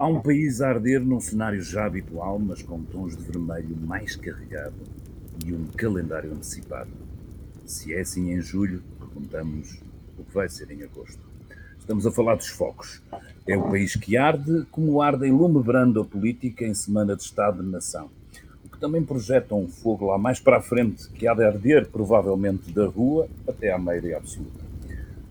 Há um país a arder num cenário já habitual, mas com tons de vermelho mais carregado e um calendário antecipado. Se é assim em julho, perguntamos o que vai ser em agosto. Estamos a falar dos focos. É o país que arde, como arde em lume brando a política em semana de Estado-nação. O que também projeta um fogo lá mais para a frente, que há de arder provavelmente da rua até à maioria absoluta.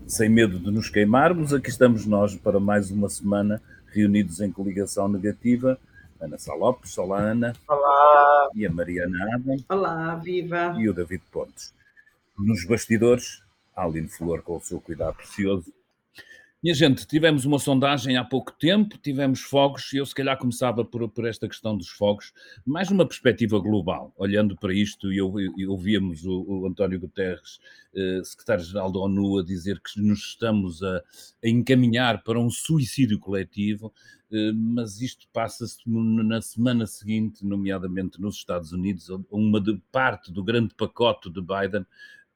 Sem medo de nos queimarmos, aqui estamos nós para mais uma semana reunidos em coligação negativa. Ana Salopes, olá Ana. Olá. E a Mariana Adam. Olá, viva. E o David Pontes. Nos bastidores, a Aline Flor com o seu cuidado precioso minha gente, tivemos uma sondagem há pouco tempo, tivemos fogos, e eu se calhar começava por, por esta questão dos fogos, mais numa perspectiva global, olhando para isto, e ouvíamos o, o António Guterres, eh, secretário-geral da ONU, a dizer que nos estamos a, a encaminhar para um suicídio coletivo, eh, mas isto passa-se na semana seguinte, nomeadamente nos Estados Unidos, uma de, parte do grande pacote de Biden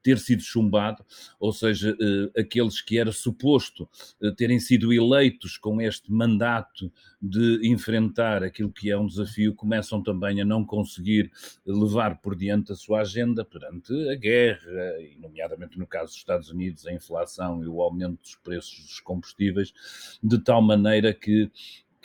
ter sido chumbado, ou seja, eh, aqueles que era suposto eh, terem sido eleitos com este mandato de enfrentar aquilo que é um desafio, começam também a não conseguir levar por diante a sua agenda perante a guerra, e nomeadamente no caso dos Estados Unidos, a inflação e o aumento dos preços dos combustíveis, de tal maneira que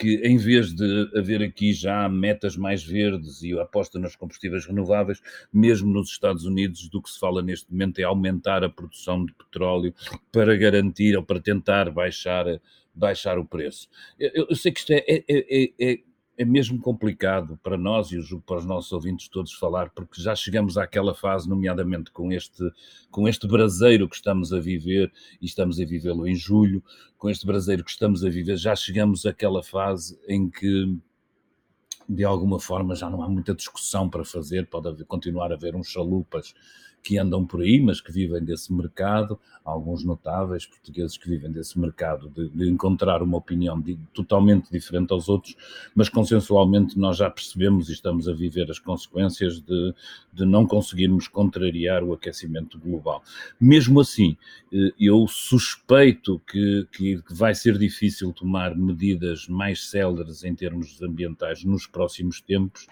que em vez de haver aqui já metas mais verdes e aposta nos combustíveis renováveis, mesmo nos Estados Unidos, do que se fala neste momento é aumentar a produção de petróleo para garantir ou para tentar baixar, baixar o preço. Eu, eu sei que isto é, é, é, é é mesmo complicado para nós e para os nossos ouvintes todos falar, porque já chegamos àquela fase, nomeadamente com este, com este braseiro que estamos a viver, e estamos a vivê-lo em julho, com este braseiro que estamos a viver, já chegamos àquela fase em que de alguma forma já não há muita discussão para fazer, pode haver, continuar a haver uns chalupas que andam por aí, mas que vivem desse mercado, alguns notáveis portugueses que vivem desse mercado, de, de encontrar uma opinião de, totalmente diferente aos outros, mas consensualmente nós já percebemos e estamos a viver as consequências de, de não conseguirmos contrariar o aquecimento global. Mesmo assim, eh, eu suspeito que, que vai ser difícil tomar medidas mais céleres em termos ambientais nos próximos tempos,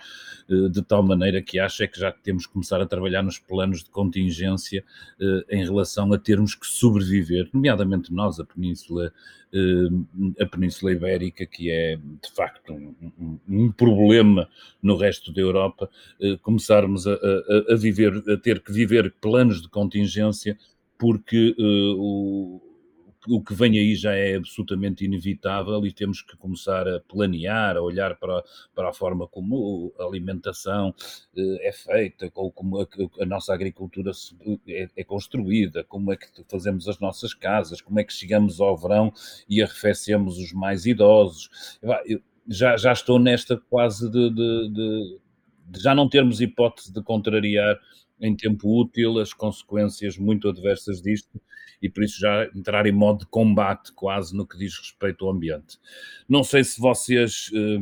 eh, de tal maneira que acho é que já temos que começar a trabalhar nos planos de contingência eh, em relação a termos que sobreviver, nomeadamente nós, a Península, eh, a Península Ibérica, que é de facto um, um, problema no resto da Europa, eh, começarmos a, a, a, viver, a ter que viver planos de contingência, porque o o que vem aí já é absolutamente inevitável e temos que começar a planear, a olhar para, para a forma como a alimentação eh, é feita, ou como a, a nossa agricultura é, é, construída, como é que fazemos as nossas casas, como é que chegamos ao verão e arrefecemos os mais idosos. Eu já, já estou nesta quase de, de, de, de já não termos hipótese de contrariar em tempo útil as consequências muito adversas disto e por isso já entrar em modo de combate quase no que diz respeito ao ambiente. Não sei se vocês eh,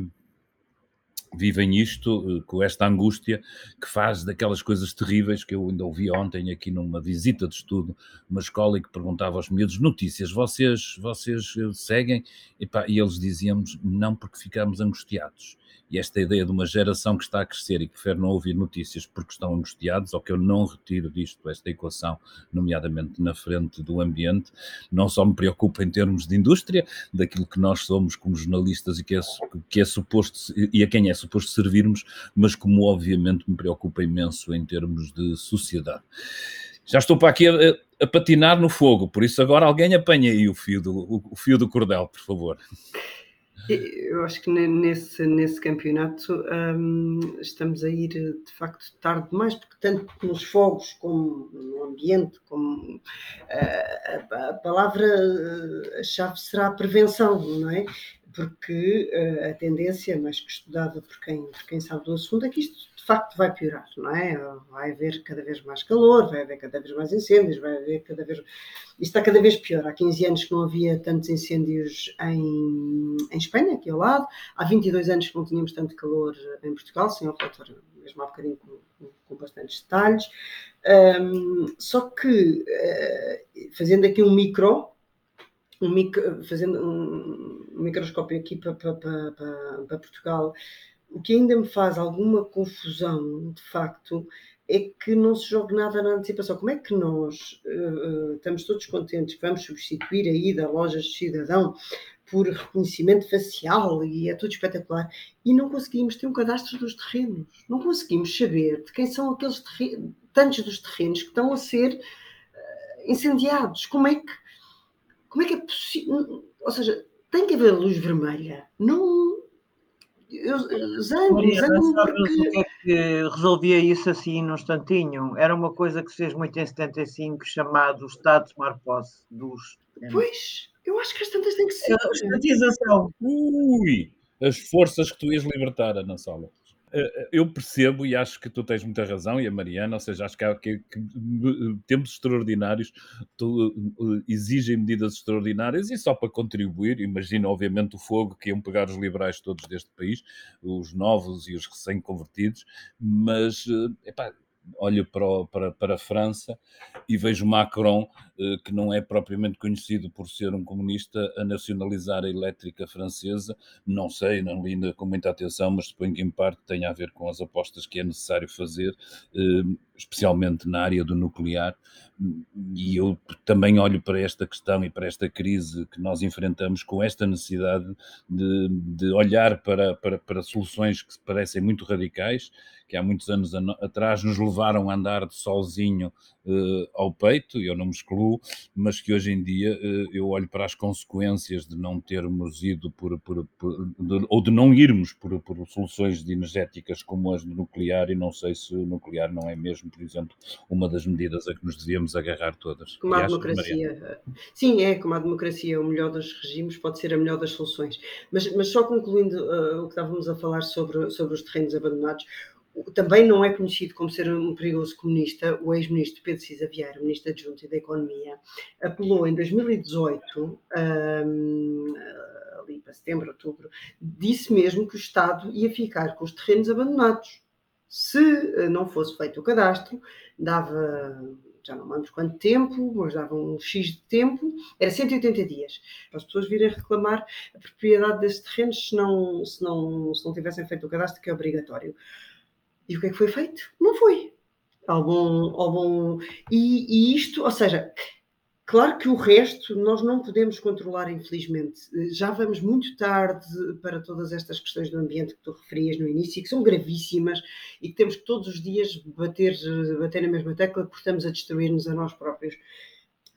vivem isto, eh, com esta angústia que faz daquelas coisas terríveis que eu ainda ouvi ontem aqui numa visita de estudo, uma escola e que perguntava aos miúdos notícias, vocês, vocês eh, seguem? E, pá, e eles diziam-nos não porque ficamos angustiados e esta ideia de uma geração que está a crescer e que prefere não ouvir notícias porque estão angustiados, ou que eu não retiro disto, esta equação, nomeadamente na frente do ambiente, não só me preocupa em termos de indústria, daquilo que nós somos como jornalistas e que é, que é suposto, e a quem é suposto servirmos, mas como obviamente me preocupa imenso em termos de sociedade. Já estou para aqui a, a patinar no fogo, por isso agora alguém apanha aí o fio do, o, o fio do cordel, por favor. Eu acho que nesse, nesse campeonato um, estamos a ir de facto tarde demais, porque tanto nos fogos como no ambiente, como uh, a, a palavra-chave será a prevenção, não é? Porque uh, a tendência, mais que estudada por quem, por quem sabe do assunto, é que isto de facto vai piorar, não é? Vai haver cada vez mais calor, vai haver cada vez mais incêndios, vai haver cada vez. Isto está cada vez pior. Há 15 anos que não havia tantos incêndios em, em Espanha, aqui ao lado. Há 22 anos que não tínhamos tanto calor em Portugal, sem o relatório, mesmo há bocadinho com, com bastantes detalhes. Um, só que, uh, fazendo aqui um micro, um micro, fazendo um, microscópio aqui para, para, para, para Portugal, o que ainda me faz alguma confusão, de facto, é que não se jogue nada na antecipação. Como é que nós uh, estamos todos contentes que vamos substituir a ida a lojas de cidadão por reconhecimento facial e é tudo espetacular e não conseguimos ter um cadastro dos terrenos, não conseguimos saber de quem são aqueles terrenos, tantos dos terrenos que estão a ser uh, incendiados. Como é que como é que é possível? Ou seja, tem que haver luz vermelha. Não. Eu, zango, zango porque... que é que resolvia isso assim num instantinho? Era uma coisa que se fez muito em 75, chamado Estado de Tomar Posse dos. Pois, eu acho que as tantas têm que ser. A estatização. Ui! As forças que tu ias libertar, Ana Sala. Eu percebo e acho que tu tens muita razão, e a Mariana, ou seja, acho que, há, que, que tempos extraordinários tu, uh, exigem medidas extraordinárias e só para contribuir, imagina obviamente o fogo que iam pegar os liberais todos deste país, os novos e os recém-convertidos, mas epá, olho para, para, para a França e vejo Macron, eh, que não é propriamente conhecido por ser um comunista, a nacionalizar a elétrica francesa. Não sei, não li com muita atenção, mas suponho que em parte tenha a ver com as apostas que é necessário fazer, eh, especialmente na área do nuclear. E eu também olho para esta questão e para esta crise que nós enfrentamos com esta necessidade de, de olhar para, para, para soluções que parecem muito radicais que há muitos anos atrás nos levaram a andar de solzinho uh, ao peito, eu não me excluo, mas que hoje em dia uh, eu olho para as consequências de não termos ido por, por, por de, ou de não irmos por, por soluções energéticas como as do nuclear, e não sei se o nuclear não é mesmo, por exemplo, uma das medidas a que nos devíamos agarrar todas. Como a democracia. Sim, é, como a democracia, o melhor dos regimes pode ser a melhor das soluções. Mas, mas só concluindo uh, o que estávamos a falar sobre, sobre os terrenos abandonados, também não é conhecido como ser um perigoso comunista, o ex-ministro Pedro Cisa Vieira, ministro adjunto e da Economia, apelou em 2018, um, ali para setembro, outubro, disse mesmo que o Estado ia ficar com os terrenos abandonados. Se eh, não fosse feito o cadastro, dava, já não lembro quanto tempo, mas dava um X de tempo, era 180 dias, para as pessoas virem reclamar a propriedade desses terrenos se não, se não, se não tivessem feito o cadastro, que é obrigatório. E o que é que foi feito? Não foi. Algum, algum... E, e isto, ou seja, Claro que o resto nós não podemos controlar, infelizmente. Já vamos muito tarde para todas estas questões do ambiente que tu referias no início, que são gravíssimas e que temos que todos os dias bater, bater na mesma tecla porque estamos a destruir-nos a nós próprios.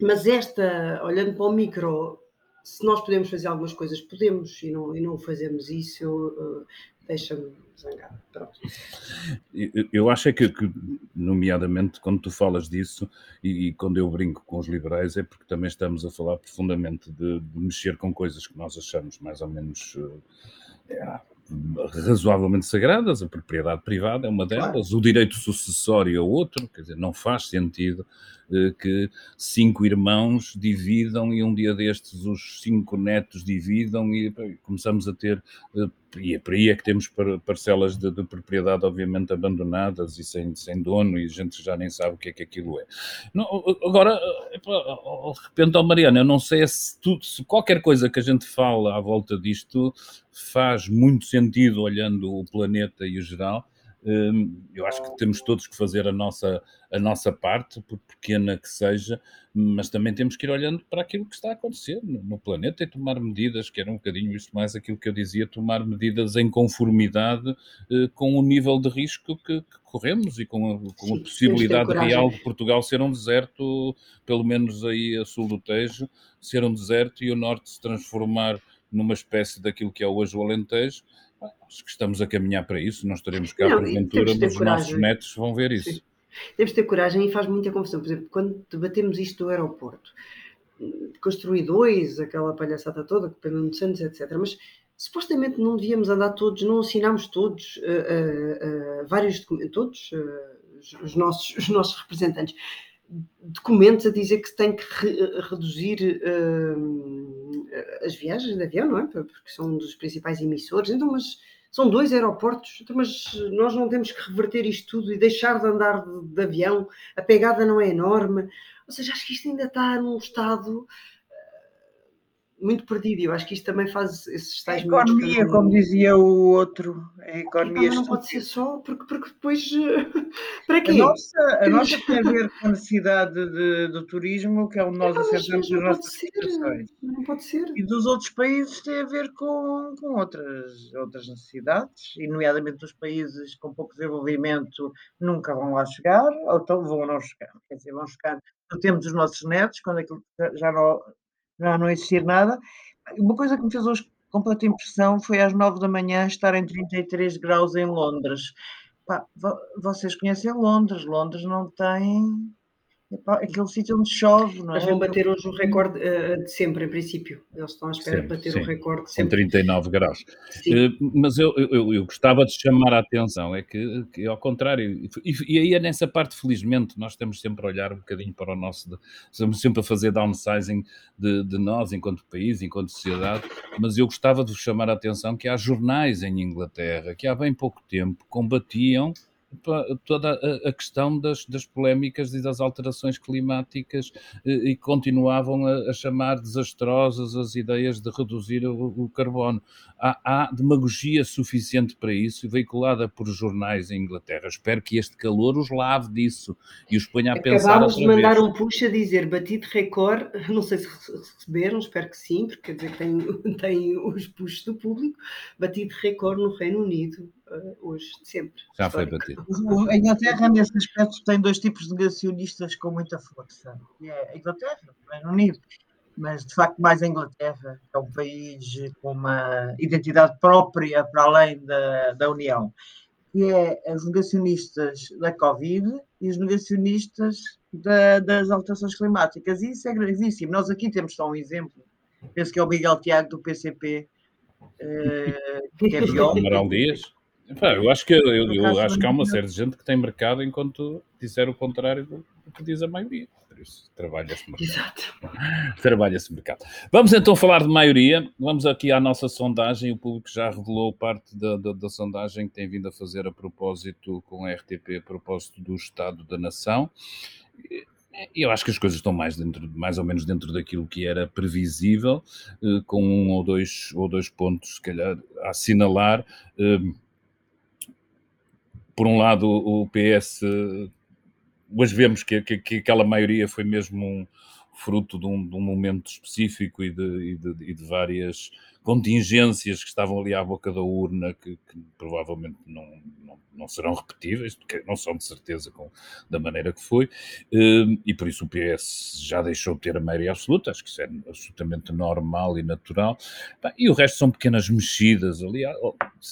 Mas esta, olhando para o micro, se nós podemos fazer algumas coisas, podemos e não, e não fazemos isso, uh, deixa-me zangado. Pronto. Eu acho é que, que, nomeadamente, quando tu falas disso e, e, quando eu brinco com os liberais, é porque também estamos a falar profundamente de, de mexer com coisas que nós achamos mais ou menos. É, razoavelmente sagradas, a propriedade privada é uma delas, claro. o direito sucessório é outro, quer dizer, não faz sentido eh, que cinco irmãos dividam e um dia destes os cinco netos dividam e começamos a ter, eh, e é por aí é que temos parcelas de, de, propriedade obviamente abandonadas e sem, sem dono e a gente já nem sabe o que é que aquilo é. Não, agora, eh, de repente, oh Mariana, eu não sei se, tudo, se qualquer coisa que a gente fala à volta disto faz muito sentido olhando o planeta e o geral, eu acho que temos todos que fazer a nossa, a nossa parte, por pequena que seja, mas também temos que ir olhando para aquilo que está a acontecer no, planeta e tomar medidas, que era um bocadinho isso mais aquilo que eu dizia, tomar medidas em conformidade eh, com o nível de risco que, que corremos e com a, com Sim, a possibilidade real de Portugal ser um deserto, pelo menos aí a sul do Tejo, ser um deserto e o norte se transformar numa espécie daquilo que é hoje o Alentejo, Acho que estamos a caminhar para isso, não estaremos cá não, porventura, mas os nossos netos vão ver isso. Sim. Temos de ter coragem e faz muita confusão. Por exemplo, quando debatemos isto do aeroporto, construir dois, aquela palhaçada toda, que Pedro Santos, etc. Mas supostamente não devíamos andar todos, não assinámos todos, uh, uh, uh, vários documentos, todos os, nossos, os nossos representantes, documentos a dizer que tem que re reduzir as viagens de avião, não é? Porque são um dos principais emissores. Então, mas são dois aeroportos, então, mas nós não temos que reverter isto tudo e deixar de andar de, de avião, a pegada não é enorme. Ou seja, acho que isto ainda está num estado muito perdido. Eu acho que isto também faz esses tais. A economia, como dizia o outro, a economia. não pode ser só, porque, porque depois. Para quê? A nossa, a nossa tem a ver com a necessidade de, do turismo, que é onde nós assentamos as nossas situações. Não pode ser. E dos outros países tem a ver com, com outras, outras necessidades, e nomeadamente dos países com pouco desenvolvimento nunca vão lá chegar, ou então vão não chegar. Quer dizer, vão chegar no tempo dos nossos netos, quando aquilo já não já não existir nada. Uma coisa que me fez hoje completa impressão foi às nove da manhã estar em 33 graus em Londres. Pá, vocês conhecem Londres, Londres não tem aquele sítio onde chove, não é? Mas vão bater hoje o recorde uh, de sempre, em princípio. Eles estão à espera sempre, de bater sim. o recorde de sempre. Com 39 graus. Uh, mas eu, eu, eu, gostava de chamar a atenção, é que, que ao contrário, e, e, aí é nessa parte, felizmente, nós temos sempre a olhar um bocadinho para o nosso, de, estamos sempre a fazer downsizing de, de nós, enquanto país, enquanto sociedade, mas eu gostava de vos chamar a atenção que há jornais em Inglaterra que há bem pouco tempo combatiam toda a, questão das, das polémicas e das alterações climáticas e continuavam a, a chamar desastrosas as ideias de reduzir o, o carbono. Há, há, demagogia suficiente para isso, veiculada por jornais em Inglaterra. Espero que este calor os lave disso e os ponha a Acabámos pensar. Acabámos de mandar vez. um push a dizer batido recorde, não sei se receberam, espero que sim, porque quer dizer que tem, tem os puxos do público, batido recorde no Reino Unido hoje, sempre. Já histórico. foi batido. A Inglaterra, nesse aspecto, tem dois tipos de negacionistas com muita força. É a Inglaterra, o Reino Unido. Mas, de facto, mais a Inglaterra, que é um país com uma identidade própria para além da, da União. Que é os negacionistas da Covid e os negacionistas da, das alterações climáticas. E isso é gravíssimo. Nós aqui temos só um exemplo. Penso que é o Miguel Tiago do PCP, eh, que é pior. Amaral Dias. Eu acho que, eu, eu acho que há uma série de gente que tem mercado enquanto disser o contrário do que diz a maioria. Por isso, trabalha-se mercado. Exato. Trabalha-se mercado. Vamos então falar de maioria. Vamos aqui à nossa sondagem. O público já revelou parte da, da, da sondagem que tem vindo a fazer a propósito com a RTP, a propósito do Estado da Nação. E eu acho que as coisas estão mais, dentro, mais ou menos dentro daquilo que era previsível, eh, com um ou dois, ou dois pontos, se calhar, a assinalar. Eh, por um lado, o PS, hoje vemos que, que, que aquela maioria foi mesmo um fruto de um, de um momento específico e de, e de, e de várias contingências que estavam ali à boca da urna que, que provavelmente não, não, não, serão repetíveis, porque não são de certeza com, da maneira que foi, hum, e por isso o PS já deixou de ter a maioria absoluta, acho que isso é absolutamente normal e natural, e o resto são pequenas mexidas ali,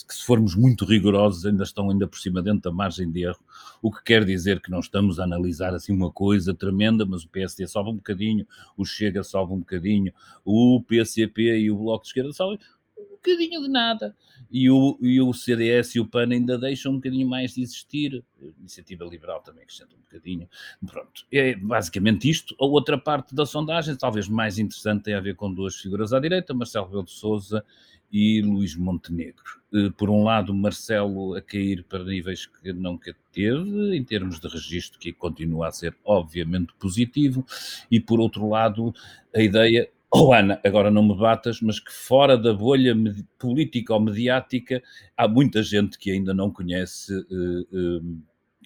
que se formos muito rigorosos ainda estão ainda por cima dentro da margem de erro, o que quer dizer que não estamos a analisar assim uma coisa tremenda, mas o PSD sobe um bocadinho, o Chega sobe um bocadinho, o PCP e o Bloco de Esquerda sobem um bocadinho de nada. E o, e o CDS e o PAN ainda deixam um bocadinho mais de existir. A iniciativa Liberal também acrescenta um bocadinho. Pronto, é basicamente isto. A outra parte da sondagem, talvez mais interessante, tem a ver com duas figuras à direita, Marcelo Rebelo de Sousa e Luís Montenegro. Eh, por um lado, Marcelo a cair para níveis que nunca teve, em termos de registro, que continua a ser obviamente positivo, e por outro lado, a ideia Oh, Ana, agora não me batas, mas que fora da bolha política ou mediática há muita gente que ainda não conhece uh, uh,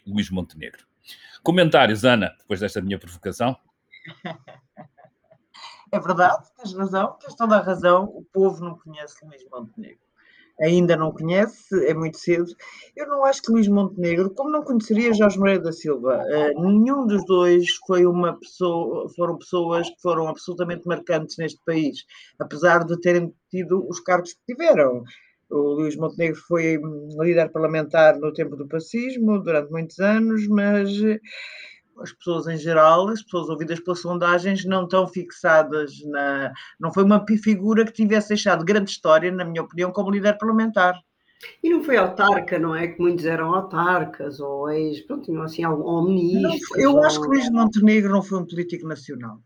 Luís Montenegro. Comentários, Ana, depois desta minha provocação? É verdade, tens razão, tens toda a razão. O povo não conhece Luís Montenegro ainda não conhece, é muito cedo. Eu não acho que Luís Montenegro, como não conheceria Jorge Moreira da Silva, uh, nenhum dos dois foi uma pessoa, foram pessoas que foram absolutamente marcantes neste país, apesar de terem tido os cargos que tiveram. O Luís Montenegro foi líder parlamentar no tempo do fascismo durante muitos anos, mas as pessoas em geral, as pessoas ouvidas pelas sondagens, não estão fixadas na. Não foi uma figura que tivesse deixado grande história, na minha opinião, como líder parlamentar. E não foi autarca, não é? Que muitos eram autarcas ou ex, pronto, tinham assim, ou ministros. eu ou... acho que Luís Montenegro não foi um político nacional.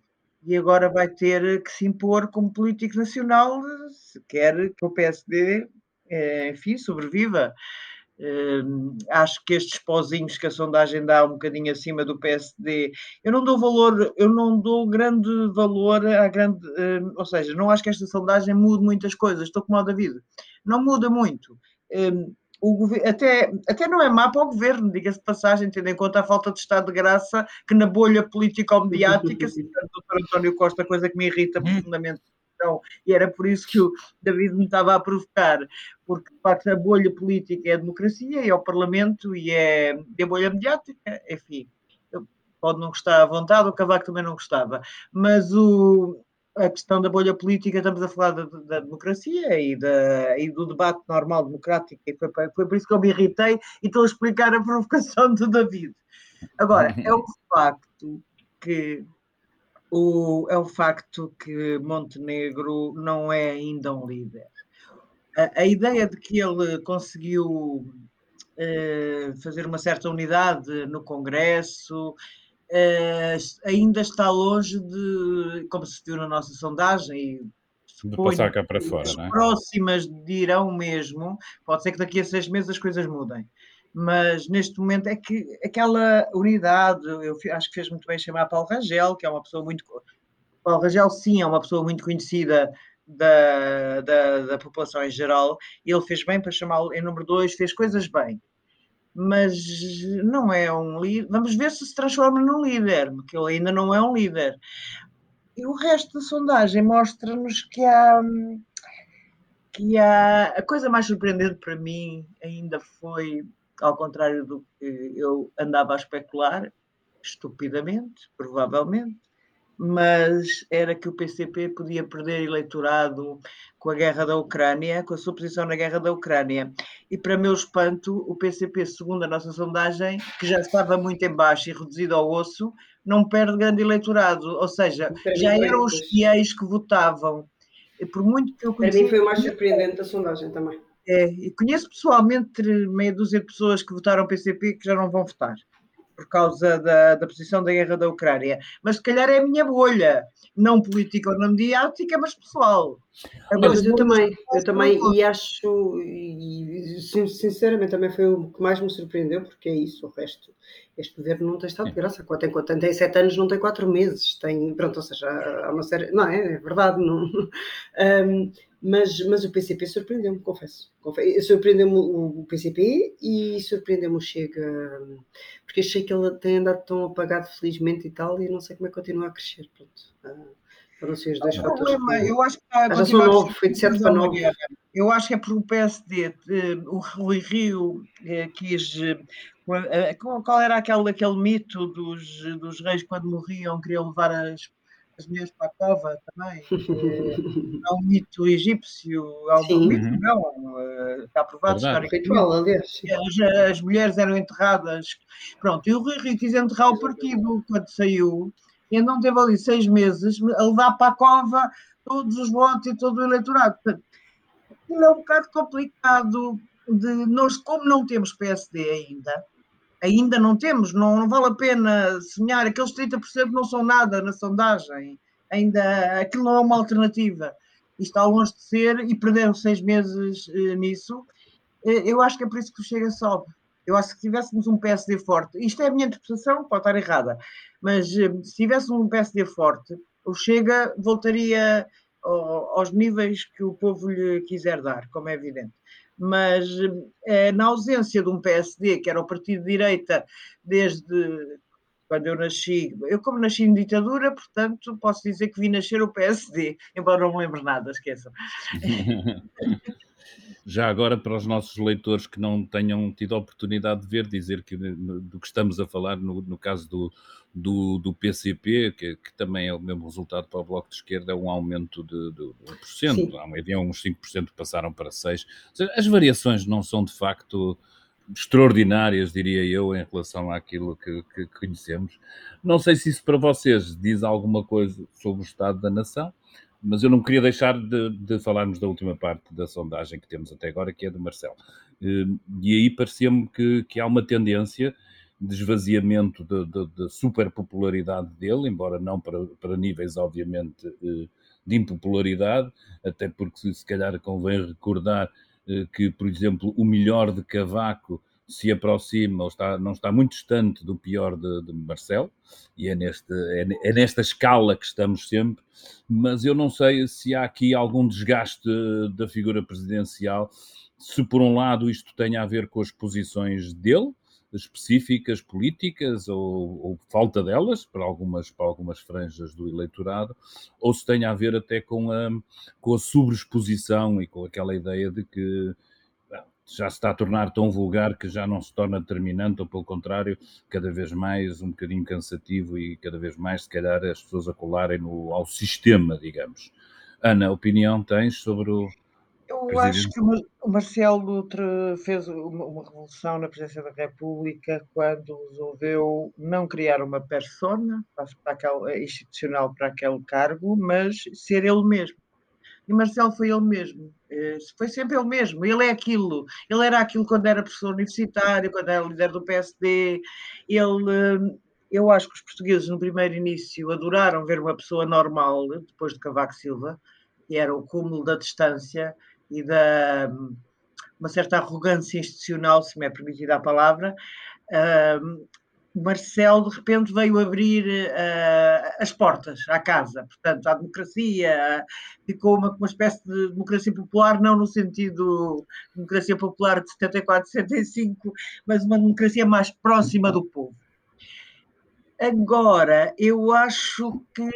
E agora vai ter que se impor como político nacional se quer que o PSD, eh, enfim, sobreviva. Acho que estes pozinhos que a sondagem dá um bocadinho acima do PSD, eu não dou valor, eu não dou grande valor à grande, ou seja, não acho que esta sondagem mude muitas coisas, estou como o David, não muda muito. Uh, o até, até não é má para o governo, diga-se de passagem, tendo em conta a falta de estado de graça que na bolha político-mediática, citando o Dr. António Costa, coisa que me irrita hum. profundamente então, e era por isso que o David me estava a provocar, porque de facto a bolha política é a democracia, é o Parlamento e é, é a bolha mediática, enfim, pode não gostar à vontade, o Cavaco também não gostava, mas o, a questão da bolha política, estamos a falar da, da democracia e, da, e, do debate normal democrático, e foi, foi, por isso que eu me irritei e estou a explicar a provocação do David. Agora, é um facto que o, é o facto que Montenegro não é ainda um líder. A, a ideia de que ele conseguiu eh, fazer uma certa unidade no Congresso eh, ainda está longe de, como se viu na nossa sondagem, de passar cá para fora, as não é? próximas dirão mesmo, pode ser que daqui a seis meses as coisas mudem mas neste momento é que aquela unidade, eu acho que fez muito bem chamar Paulo Rangel, que é uma pessoa muito. Paulo Rangel, sim, é uma pessoa muito conhecida da, da, da população em geral, ele fez bem para chamá-lo em número dois, fez coisas bem, mas não é um líder. Vamos ver se se transforma num líder, porque ele ainda não é um líder. E o resto da sondagem mostra-nos que há. Que há, a coisa mais surpreendente para mim ainda foi ao contrário do que eu andava a especular, estupidamente, provavelmente, mas era que o PCP podia perder eleitorado com a guerra da Ucrânia, com a sua posição na guerra da Ucrânia. E para meu espanto, o PCP, segundo a nossa sondagem, que já estava muito em baixo e reduzido ao osso, não perde grande eleitorado, ou seja, já eram os fiéis que votavam. E por muito que eu conheci... Para mim foi o mais surpreendente da sondagem também. É, e conheço pessoalmente meia dúzia de pessoas que votaram PCP que já não vão votar por causa da, da posição da guerra da Ucrânia. Mas se calhar é a minha bolha, não política ou não mediática, mas pessoal. Mas eu também, eu também, e acho, e, sinceramente também foi o que mais me surpreendeu, porque é isso, o resto, este governo não tem estado de graça, tem, tem, tem sete anos, não tem quatro meses, tem, pronto, ou seja, há uma série, não é, é verdade, não, um, mas, mas o PCP surpreendeu-me, confesso. Surpreendeu-me o PCP e surpreendeu-me o Chega, porque achei que ele tem andado tão apagado, felizmente e tal, e não sei como é que continua a crescer. Pronto. Ah, foram ser os dois fatores. Problema, eu acho que está a são nove, foi de 7 para 9. Eu acho que é porque o PSD, eh, o Rui Rio eh, quis. Eh, qual era aquele, aquele mito dos, dos reis quando morriam, queriam levar as as mulheres para a cova também. É, há um mito egípcio, há um mito, uhum. não, eh, está provado historicamente. As, as mulheres eram enterradas. Pronto, e o Rui Rio quis enterrar o partido quando saiu, e não teve ali seis meses a levar para a cova todos os votos e todo o eleitorado. Portanto, é um bocado complicado de nós, como não temos PSD ainda, ainda não temos, não, não vale a pena sonhar, aqueles 30% não são nada na sondagem, ainda aquilo não é uma alternativa, está longe de ser, e perderam seis meses eh, nisso, eh, eu acho que é por isso que o Chega sobe. Eu acho que se tivéssemos um PSD forte, isto é a minha interpretação, pode estar errada, mas eh, se tivéssemos um PSD forte, o Chega voltaria aos níveis que o povo lhe quiser dar, como é evidente mas eh, na ausência de um PSD, que era o partido de direita desde quando eu nasci, eu como nasci em ditadura, portanto posso dizer que vi nascer o PSD, embora não me lembre nada, esqueçam. Já agora, para os nossos leitores que não tenham tido a oportunidade de ver, dizer que do que estamos a falar no, no caso do, do, do PCP, que, que, também é o mesmo resultado para o Bloco de Esquerda, é um aumento de, de, de 1%, Sim. ideia, uns 5% passaram para 6%. Seja, as variações não são de facto extraordinárias, diria eu, em relação àquilo que, que, conhecemos. Não sei se isso para vocês diz alguma coisa sobre o estado da nação, mas eu não queria deixar de, de falarmos da última parte da sondagem que temos até agora, que é do Marcelo. Eh, e aí parecia-me que, que há uma tendência de esvaziamento da superpopularidade dele, embora não para, para níveis, obviamente, eh, de impopularidade, até porque se calhar convém recordar que, por exemplo, o melhor de Cavaco se aproxima ou está, não está muito distante do pior de, de Marcelo, e é, neste, é, é, nesta escala que estamos sempre, mas eu não sei se há aqui algum desgaste da figura presidencial, se por um lado isto tem a ver com as posições dele, específicas políticas ou, ou, falta delas para algumas, para algumas franjas do eleitorado, ou se tem a ver até com a, com a sobreexposição e com aquela ideia de que já se está a tornar tão vulgar que já não se torna determinante, ou pelo contrário, cada vez mais um bocadinho cansativo e cada vez mais, se calhar, as pessoas a colarem no, ao sistema, digamos. Ana, opinião tens sobre o. Eu presidente? acho que o Marcelo fez uma revolução na presidência da República quando resolveu não criar uma persona para aquele, institucional para aquele cargo, mas ser ele mesmo e Marcelo foi ele mesmo, eh, foi sempre ele mesmo, ele é aquilo, ele era aquilo quando era professor universitário, quando era líder do PSD, ele, eh, eu acho que os portugueses no primeiro início adoraram ver uma pessoa normal, depois de Cavaco Silva, que era o cúmulo da distância e da uma certa arrogância institucional, se me é permitida a palavra, Marcelo de repente veio abrir uh, as portas à casa, portanto, à democracia, ficou uma, uma espécie de democracia popular, não no sentido democracia popular de 74, 75, mas uma democracia mais próxima do povo. Agora, eu acho que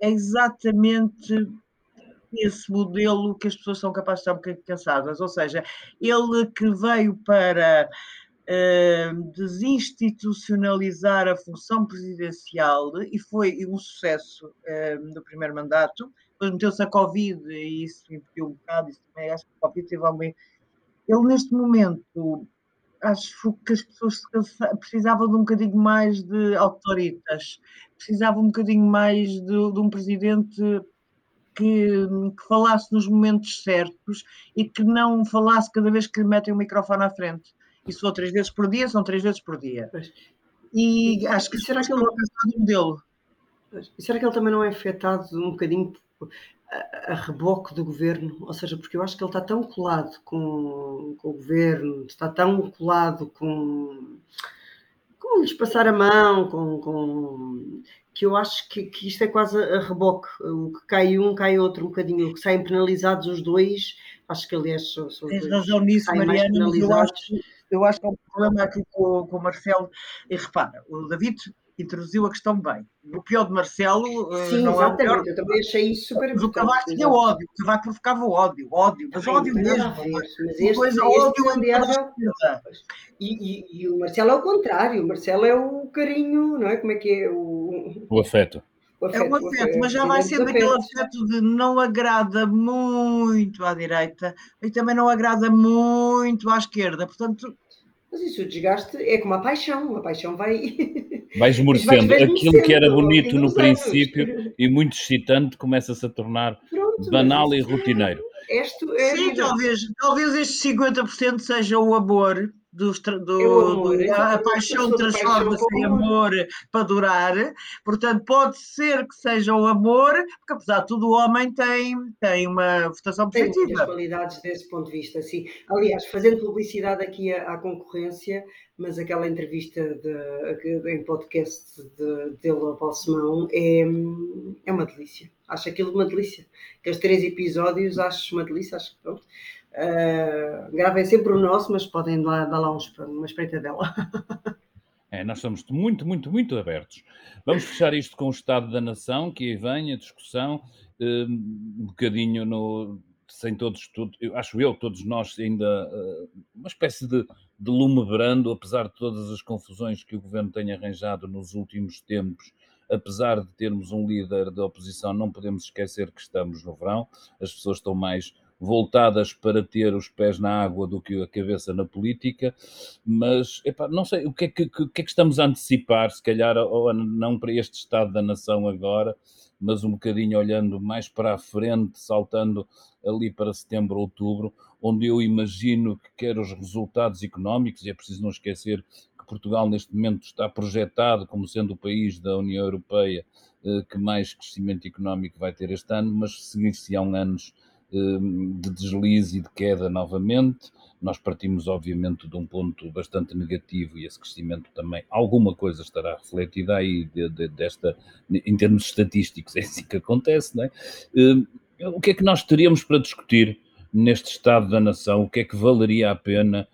é exatamente esse modelo que as pessoas são capazes de estar um bocadinho cansadas, ou seja, ele que veio para desinstitucionalizar a função presidencial e foi um sucesso no primeiro mandato. Depois meteu-se a Covid e isso impediu um bocado, isso também acho que a Covid teve algum. Ele, neste momento, acho que as pessoas precisavam de um bocadinho mais de autoritas, precisavam um bocadinho mais de, de um presidente que, que, falasse nos momentos certos e que não falasse cada vez que lhe metem o microfone à frente e se for três vezes por dia, são três vezes por dia. E, e acho que será que ele não é modelo. E será que ele também não é afetado um bocadinho a, a, reboque do governo? Ou seja, porque eu acho que ele está tão colado com, com o governo, está tão colado com com lhes passar a mão, com, com, que eu acho que, que isto é quase a reboque. O que cai um, cai outro um bocadinho. O que saem penalizados os dois, acho que aliás são, são Tens razão nisso, Mariana, eu acho, eu acho que há um problema aqui com, com o Marcelo. E repara, o David introduziu a questão bem. O pior de Marcelo. Eh, Sim, não exatamente. É o pior. Eu também achei isso super Mas o Cavaco tinha ódio. O Cavaco provocava ódio. Ódio. Mas ódio mesmo. Mas este, coisa, este ódio aliás, e, e, e, o Marcelo é o contrário. O Marcelo é o carinho, não é? Como é que é? O, o afeto. Afeto, é um afeto, mas já vai ser daquele afeto de não agrada muito à direita e também não agrada muito à esquerda. Portanto, mas isso, o desgaste é como a paixão, a paixão vai. Vai esmorecendo. Aquilo que era bonito no princípio e muito excitante começa-se a tornar Pronto, banal e rotineiro. é Sim, talvez, talvez este 50% seja o amor do, do, do a paixão transforma-se em amor para durar, portanto pode ser que seja o amor, porque apesar de tudo o homem tem, tem uma votação positiva. Tem qualidades desse ponto de vista, sim. Aliás, fazendo publicidade aqui à, à concorrência, mas aquela entrevista de, em podcast de, ao Paulo Simão é, é uma delícia. Acho aquilo uma delícia. Aqueles três episódios acho uma delícia, acho que pronto. Uh, gravem sempre o nosso, mas podem lá, dar lá uns, uma espreitadela. É, nós estamos muito, muito, muito abertos. Vamos fechar isto com o Estado da Nação, que aí vem a discussão, um bocadinho no, sem todos, tudo, eu, acho eu, todos nós ainda uh, uma espécie de, de lume brando, apesar de todas as confusões que o governo tem arranjado nos últimos tempos, apesar de termos um líder da oposição, não podemos esquecer que estamos no verão, as pessoas estão mais voltadas para ter os pés na água do que a cabeça na política, mas epá, não sei o que é que, que, é que estamos a antecipar, se calhar, ou não para este estado da nação agora, mas um bocadinho olhando mais para a frente, saltando ali para setembro, outubro, onde eu imagino que quer os resultados económicos, e é preciso não esquecer que Portugal neste momento está projetado como sendo o país da União Europeia eh, que mais crescimento económico vai ter este ano, mas seguir-se-ão anos de deslize e de queda novamente. Nós partimos, obviamente, de um ponto bastante negativo e esse crescimento também, alguma coisa estará refletida aí de, de, desta, em termos estatísticos, é assim que acontece, não é? O que é que nós teríamos para discutir neste estado da nação? O que é que valeria a pena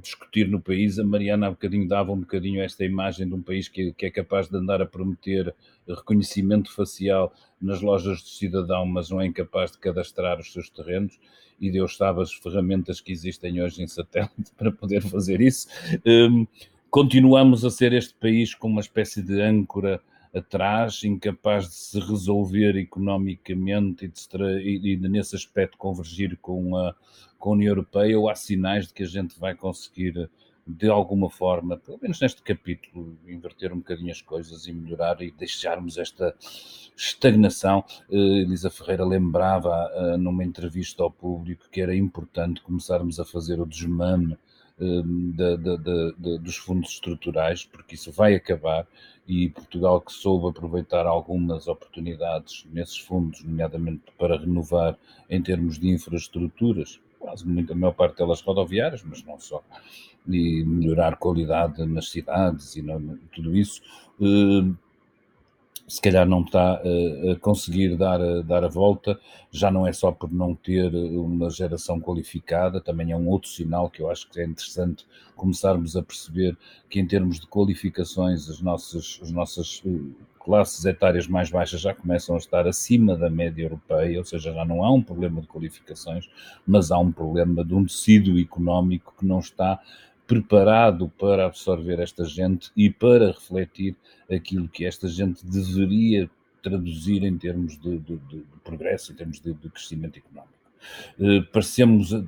discutir no país? A Mariana há bocadinho dava um bocadinho esta imagem de um país que, que, é capaz de andar a prometer reconhecimento facial nas lojas do cidadão, mas não é incapaz de cadastrar os seus terrenos. E Deus sabe as ferramentas que existem hoje em satélite para poder fazer isso. Um, continuamos a ser este país com uma espécie de âncora atrás, incapaz de se resolver economicamente e, de, e, e nesse aspecto convergir com a, com a União Europeia, ou há sinais de que a gente vai conseguir, de alguma forma, pelo menos neste capítulo, inverter um bocadinho as coisas e melhorar e deixarmos esta estagnação. Uh, Elisa Ferreira lembrava uh, numa entrevista ao público que era importante começarmos a fazer o desmame de, de, de, dos fundos estruturais, porque isso vai acabar e Portugal que soube aproveitar algumas oportunidades nesses fundos, nomeadamente para renovar em termos de infraestruturas, quase muito, a maior parte delas rodoviárias, mas não só, e melhorar qualidade nas cidades e no, tudo isso, se calhar não está a conseguir dar, dar a volta, já não é só por não ter uma geração qualificada, também é um outro sinal que eu acho que é interessante começarmos a perceber que em termos de qualificações as nossas, as nossas eh, classes etárias mais baixas já começam a estar acima da média europeia, ou seja, já não há um problema de qualificações, mas há um problema de um tecido económico que não está preparado para absorver esta gente e para refletir aquilo que esta gente deveria traduzir em termos de, de, de progresso, em termos de, de crescimento económico. Uh, parecemos, uh,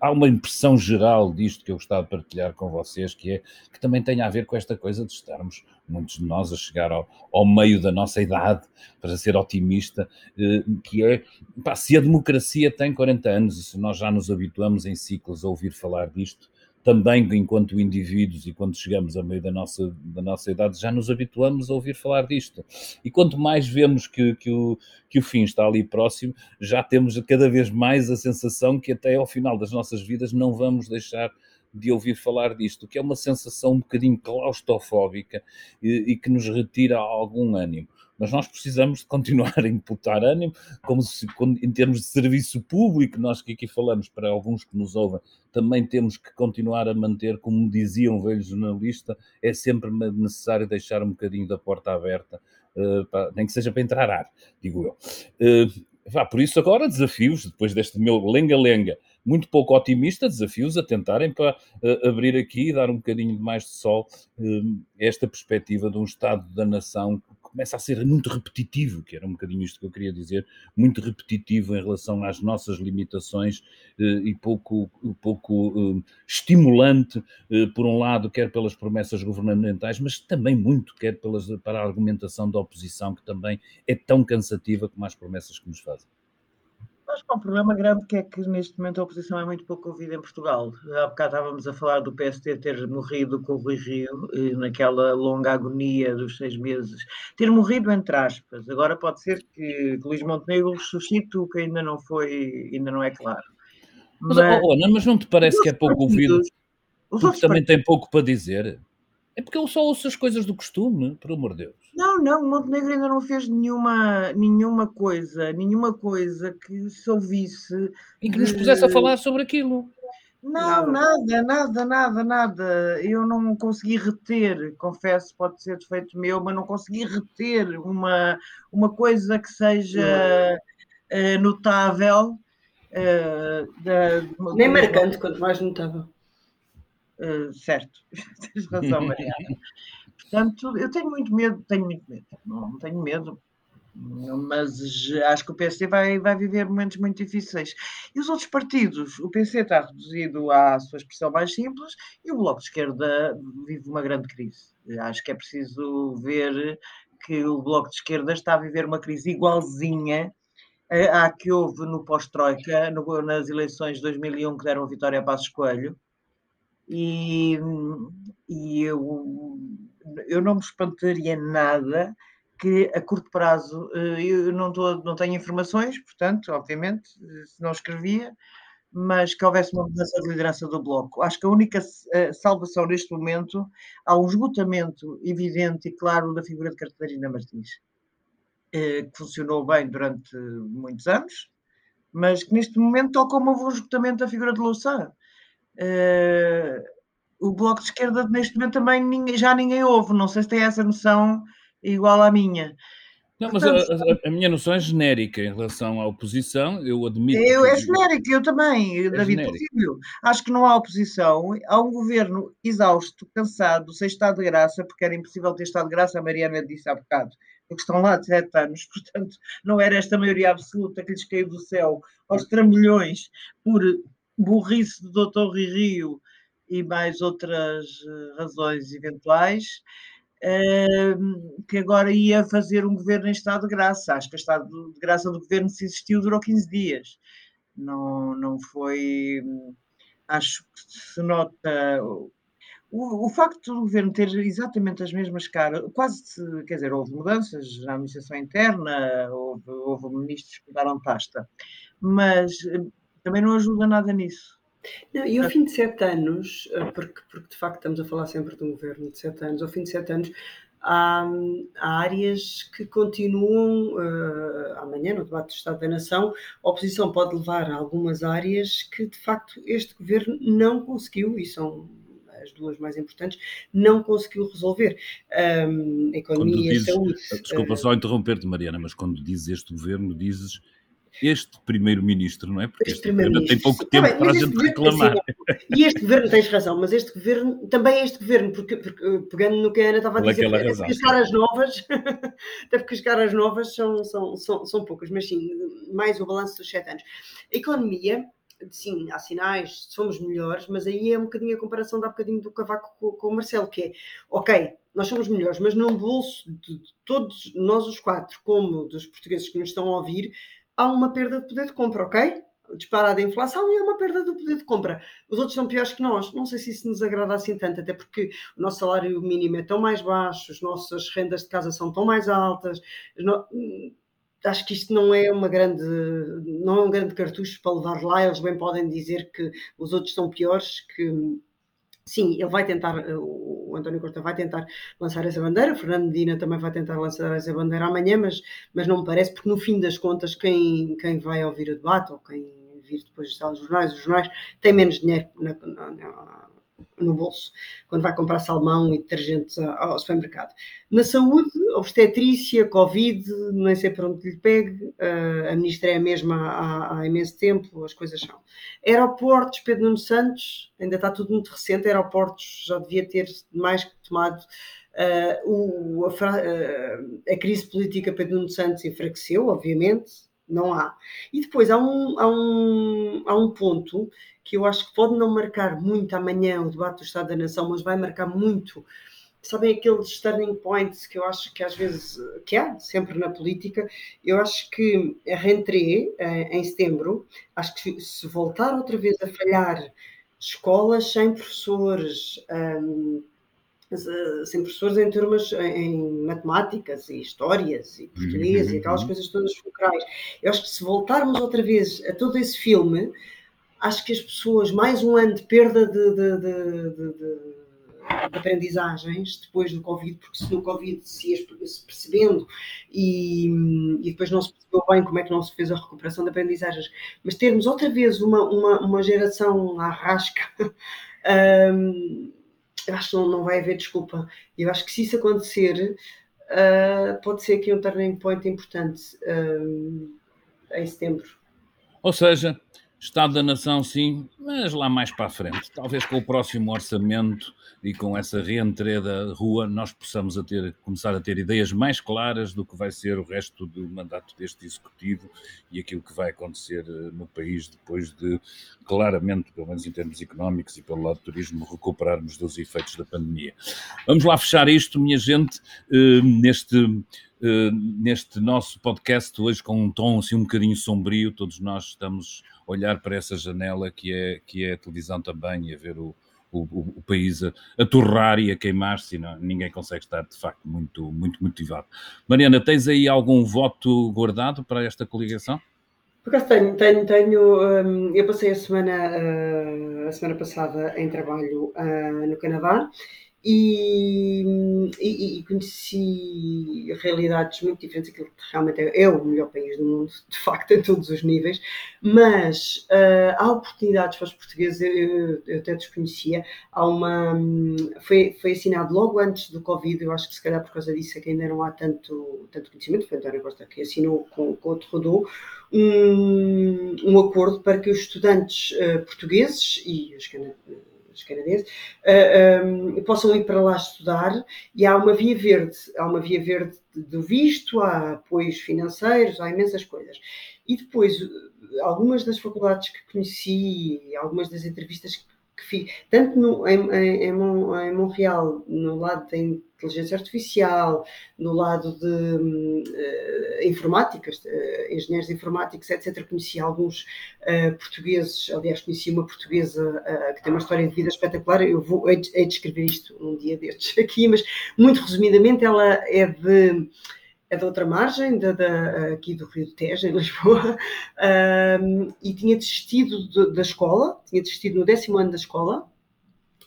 há uma impressão geral disto que eu gostava de partilhar com vocês, que é que também tem a ver com esta coisa de estarmos, muitos de nós, a chegar ao, ao meio da nossa idade, para ser otimista, uh, que é, pá, se a democracia tem 40 anos e se nós já nos habituamos em ciclos a ouvir falar disto, também enquanto indivíduos e quando chegamos a meio da nossa, da nossa idade já nos habituamos a ouvir falar disto. E quanto mais vemos que, que, o, que o fim está ali próximo, já temos cada vez mais a sensação que até ao final das nossas vidas não vamos deixar de ouvir falar disto, que é uma sensação um bocadinho claustrofóbica e, e que nos retira algum ânimo mas nós precisamos de continuar a imputar ânimo, como se, em termos de serviço público, nós que aqui falamos para alguns que nos ouvem, também temos que continuar a manter, como dizia um velho jornalista, é sempre necessário deixar um bocadinho da porta aberta, uh, para, nem que seja para entrar ar, digo eu. Uh, vá, por isso agora desafios, depois deste meu lenga-lenga, muito pouco otimista, desafios a tentarem para uh, abrir aqui e dar um bocadinho mais de sol uh, esta perspectiva de um Estado da nação começa a ser muito repetitivo, que era um bocadinho isto que eu queria dizer, muito repetitivo em relação às nossas limitações eh, e pouco, pouco eh, estimulante, eh, por um lado, quer pelas promessas governamentais, mas também muito, quer pelas, para a argumentação da oposição, que também é tão cansativa como as promessas que nos fazem. Acho que há um problema grande que é que neste momento a oposição é muito pouco ouvida em Portugal. Há bocado estávamos a falar do PST ter morrido com o Rui Rio, naquela longa agonia dos seis meses. Ter morrido entre aspas. Agora pode ser que Luís Montenegro ressuscite o que ainda não foi, ainda não é claro. Mas, mas, oh, oh, mas não te parece que é pouco ouvido? Porque também partidos. tem pouco para dizer. É porque eu só ouço as coisas do costume, por amor de Deus. Não, não, Montenegro ainda não fez nenhuma, nenhuma coisa, nenhuma coisa que se ouvisse. E que nos pusesse a falar sobre aquilo. Não, nada, nada, nada, nada. Eu não consegui reter, confesso, pode ser defeito meu, mas não consegui reter uma, uma coisa que seja uh, notável. Uh, da, Nem marcante, quanto mais notável. Uh, certo, tens razão, Mariana. Portanto, eu tenho muito medo, tenho muito medo, não tenho medo, mas acho que o PC vai, vai viver momentos muito difíceis. E os outros partidos? O PC está reduzido à sua expressão mais simples e o Bloco de Esquerda vive uma grande crise. Acho que é preciso ver que o Bloco de Esquerda está a viver uma crise igualzinha à que houve no pós-Troika, nas eleições de 2001, que deram vitória a Passos Coelho, e, e eu, eu não me espantaria nada que a curto prazo, eu não, tô, não tenho informações, portanto, obviamente, se não escrevia, mas que houvesse uma mudança de liderança do Bloco. Acho que a única salvação neste momento há um esgotamento evidente e claro da figura de Catarina Martins, que funcionou bem durante muitos anos, mas que neste momento, tal como houve um esgotamento da figura de Louçã, o Bloco de Esquerda neste momento também ninguém, já ninguém ouve, não sei se tem essa noção igual à minha. Não, mas a, a, a, minha noção é genérica em relação à oposição, eu admito. Eu, é genérica, eu também, é David Possível. Acho que não há oposição. Há um governo exausto, cansado, sem estado de graça, porque era impossível ter estado de graça, a Mariana disse há bocado, porque estão lá de sete anos, portanto, não era esta maioria absoluta que lhes caiu do céu aos trambolhões por burrice do doutor Rio e mais outras eh, razões eventuais que agora ia fazer um governo em estado de graça. Acho que o estado de graça do governo, se existiu, durou 15 dias. Não, não foi. Acho que se nota. O, o facto do governo ter exatamente as mesmas caras, quase, quer dizer, houve mudanças na administração interna, houve, houve ministros que mudaram pasta, mas eh, também não ajuda nada nisso. Não, e ao fim de sete anos, eh, porque, porque de facto estamos a falar sempre de um governo de sete anos, ao fim de sete anos há, há áreas que continuam, uh, amanhã no debate do Estado da Nação, a oposição pode levar a algumas áreas que de facto este governo não conseguiu, e são as duas mais importantes, não conseguiu resolver. Um, economia, dizes, saúde. Desculpa uh, só interromper-te, Mariana, mas quando dizes este governo, dizes este primeiro-ministro, não é? Porque este, este governo tem pouco tempo para a gente reclamar. Assim, e este governo, tens razão, mas este governo, também este governo, porque, porque pegando no que a Ana estava a dizer, até porque as caras novas, até porque as caras novas são, são, são, são poucas, mas sim, mais o balanço dos sete anos. A economia, sim, há sinais, somos melhores, mas aí é um bocadinho a comparação da bocadinho do Cavaco com, com o Marcelo, que é, ok, nós somos melhores, mas no bolso de todos nós os quatro, como dos portugueses que nos estão a ouvir, há uma perda de poder de compra, ok? Disparada a inflação e há uma perda do poder de compra. Os outros são piores que nós. Não sei se isso nos agrada assim tanto, até porque o nosso salário mínimo é tão mais baixo, as nossas rendas de casa são tão mais altas. Acho que isto não é uma grande, não é um grande cartucho para levar lá. Eles bem podem dizer que os outros são piores, que sim, ele vai tentar, o António Costa vai tentar lançar essa bandeira, o Fernando Medina também vai tentar lançar essa bandeira amanhã, mas, mas não me parece, porque no fim das contas, quem, quem vai ouvir o debate ou quem vir depois de os jornais, os jornais têm menos dinheiro na, na no bolso quando vai comprar salmão e detergentes ao supermercado. Na saúde, obstetrícia, Covid, nem sei para onde lhe pegue, eh, a ministra é a mesma há, há, imenso tempo, as coisas são. Aeroportos, Pedro Nuno Santos, ainda está tudo muito recente, aeroportos já devia ter mais que tomado. Uh, o, a, uh, a, crise política Pedro Nuno Santos enfraqueceu, obviamente, não há. E depois há um, há um, há um ponto que eu acho que pode não marcar muito amanhã o debate do Estado da Nação, mas vai marcar muito. Sabem aqueles turning points que eu acho que às vezes, que há sempre na política, eu acho que a eh, em setembro, acho que se voltar outra vez a falhar escolas sem professores, um, eh, sem professores em turmas em matemáticas e histórias e português uhum. e aquelas coisas todas fulcrais. Eu acho que se voltarmos outra vez a todo esse filme, acho que as pessoas, mais um ano de perda de, de, de, de aprendizagens depois do Covid, porque se no Covid se ia percebendo e, e, depois não se percebeu bem como é que não se fez a recuperação de aprendizagens, mas termos outra vez uma, uma, uma geração à rasca, um, eu acho que não, não vai haver desculpa. Eu acho que se isso acontecer, uh, pode ser aqui um turning point importante um, em setembro. Ou seja, Estado da Nação, sim, mas lá mais para a frente. Talvez com o próximo orçamento e com essa reentrée da rua, nós possamos a ter, começar a ter ideias mais claras do que vai ser o resto do mandato deste Executivo e aquilo que vai acontecer eh, no país depois de, claramente, pelo menos em termos económicos e pelo lado do turismo, recuperarmos dos efeitos da pandemia. Vamos lá fechar isto, minha gente, eh, neste neste nosso podcast hoje com um tom assim um bocadinho sombrio, todos nós estamos a olhar para essa janela que é, que é a televisão também e a ver o, o, o, país a, a, torrar e a queimar-se, ninguém consegue estar de facto muito, muito motivado. Mariana, tens aí algum voto guardado para esta coligação? Por acaso tenho, tenho, tenho um, eu passei a semana, uh, a semana passada em trabalho uh, no Canadá e, e, e, conheci realidades muito diferentes. Aquilo que realmente é, é, o melhor país do mundo, de facto, em todos os níveis. Mas uh, há oportunidades para os portugueses, eu, eu até desconhecia. Há uma, foi, foi assinado logo antes do Covid, eu acho que se calhar por causa disso é que ainda não há tanto, tanto conhecimento. Foi António Costa que assinou com, com o Terrodô um, um acordo para que os estudantes uh, portugueses e os canadianos os canadenses, uh, ah, um, possam ir para lá estudar e há uma via verde, há uma via verde do visto, há apoios financeiros, há imensas coisas. E depois, algumas das faculdades que conheci, algumas das entrevistas que que fiz, tanto no, em, em, em, Montreal, no lado da inteligência artificial, no lado de uh, informáticas, uh, engenheiros informáticos, etc. Conheci alguns uh, portugueses, aliás, conheci uma portuguesa que tem uma história de vida espetacular. Eu vou hei de escrever isto um dia destes aqui, mas muito resumidamente, ela é de é da outra margem, da, aqui do Rio de Tejo, em Lisboa, um, e tinha desistido de, da escola, tinha desistido no décimo ano da escola,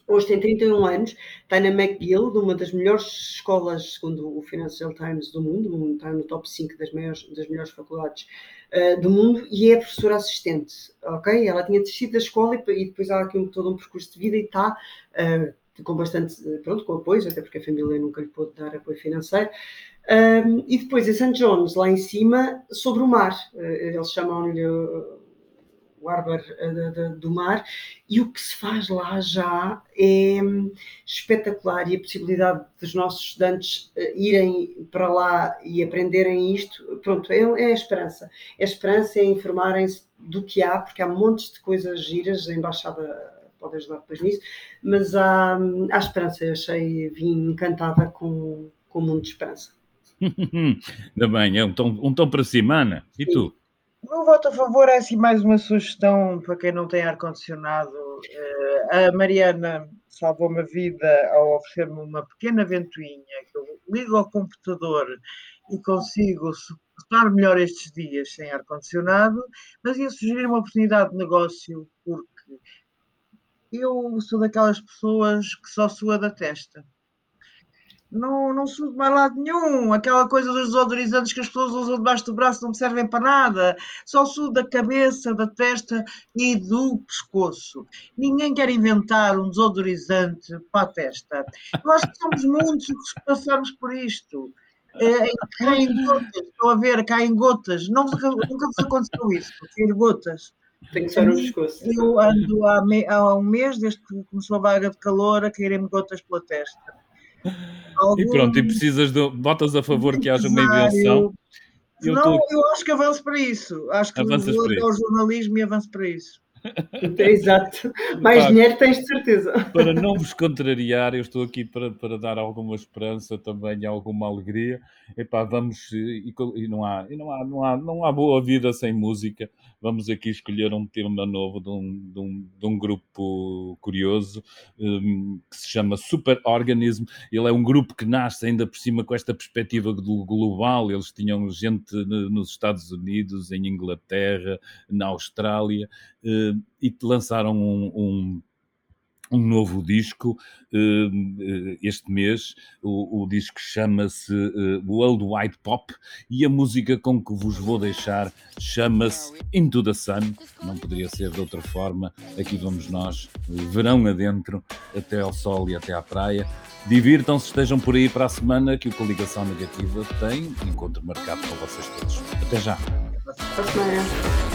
hoje tem 31 anos, está na McGill, de uma das melhores escolas, segundo o Financial Times do mundo, está no top 5 das, maiores, das melhores faculdades uh, do mundo, e é professora assistente, ok? Ela tinha desistido da escola e, e depois há aqui um, todo um percurso de vida e está... Uh, com bastante, pronto, com apoio, até porque a família nunca lhe pôde dar apoio financeiro, um, e depois em St. John's, lá em cima, sobre o mar. Uh, eles chamam-lhe uh, o Arbor uh, do mar. E o que se faz lá já é um, espetacular. E a possibilidade dos nossos estudantes irem para lá e aprenderem isto, pronto, é, é a esperança. É a esperança, é informarem-se do que há, porque há montes de coisas giras. A Embaixada pode ajudar depois nisso, mas há, hum, há esperança. Eu achei, vim encantada com, com o mundo de esperança. Ainda bem, é um tom, um tom para cima, Ana. E tu? O meu voto a favor é assim mais uma sugestão para quem não tem ar-condicionado. Eh, a Mariana salvou-me a vida ao oferecer-me uma pequena ventoinha que eu ligo ao computador e consigo suportar melhor estes dias sem ar-condicionado, mas ia sugerir uma oportunidade de negócio porque eu sou daquelas pessoas que só sua da testa não, não de mais lado nenhum. Aquela coisa dos desodorizantes que as pessoas usam debaixo do braço não me servem para nada. Só sou da cabeça, da testa e do pescoço. Ninguém quer inventar um desodorizante para a testa. Eu acho que somos muitos que passamos por isto. É, caem gotas, estou a ver, caem gotas. Não, nunca vos aconteceu isso, cair gotas. Tenho que ser no pescoço. Eu ando há, me, há um mês, desde que começou a vaga de calor, a caírem gotas pela testa. Algum... E pronto, e precisas de botas a favor que haja uma invenção. Eu não, tô... eu acho que avanço para isso. Acho que Avanças vou até ao jornalismo e avanço para isso. Exato. Mais Pá, dinheiro tens de certeza. Para não vos contrariar, eu estou aqui para, para dar alguma esperança também alguma alegria. Epá, vamos, e, e, não, há, e não, há, não, há, não há boa vida sem música. Vamos aqui escolher um tema novo de um, de um, de um grupo curioso um, que se chama Super Organism. Ele é um grupo que nasce ainda por cima com esta perspectiva global. Eles tinham gente nos Estados Unidos, em Inglaterra, na Austrália uh, e lançaram um, um um novo disco uh, este mês. O, o disco chama-se uh, World Wide Pop e a música com que vos vou deixar chama-se Into the Sun. Não poderia ser de outra forma. Aqui vamos nós, verão adentro, até ao sol e até à praia. Divirtam-se, estejam por aí para a semana que o Coligação Negativa tem encontro marcado com vocês todos. Até já. Até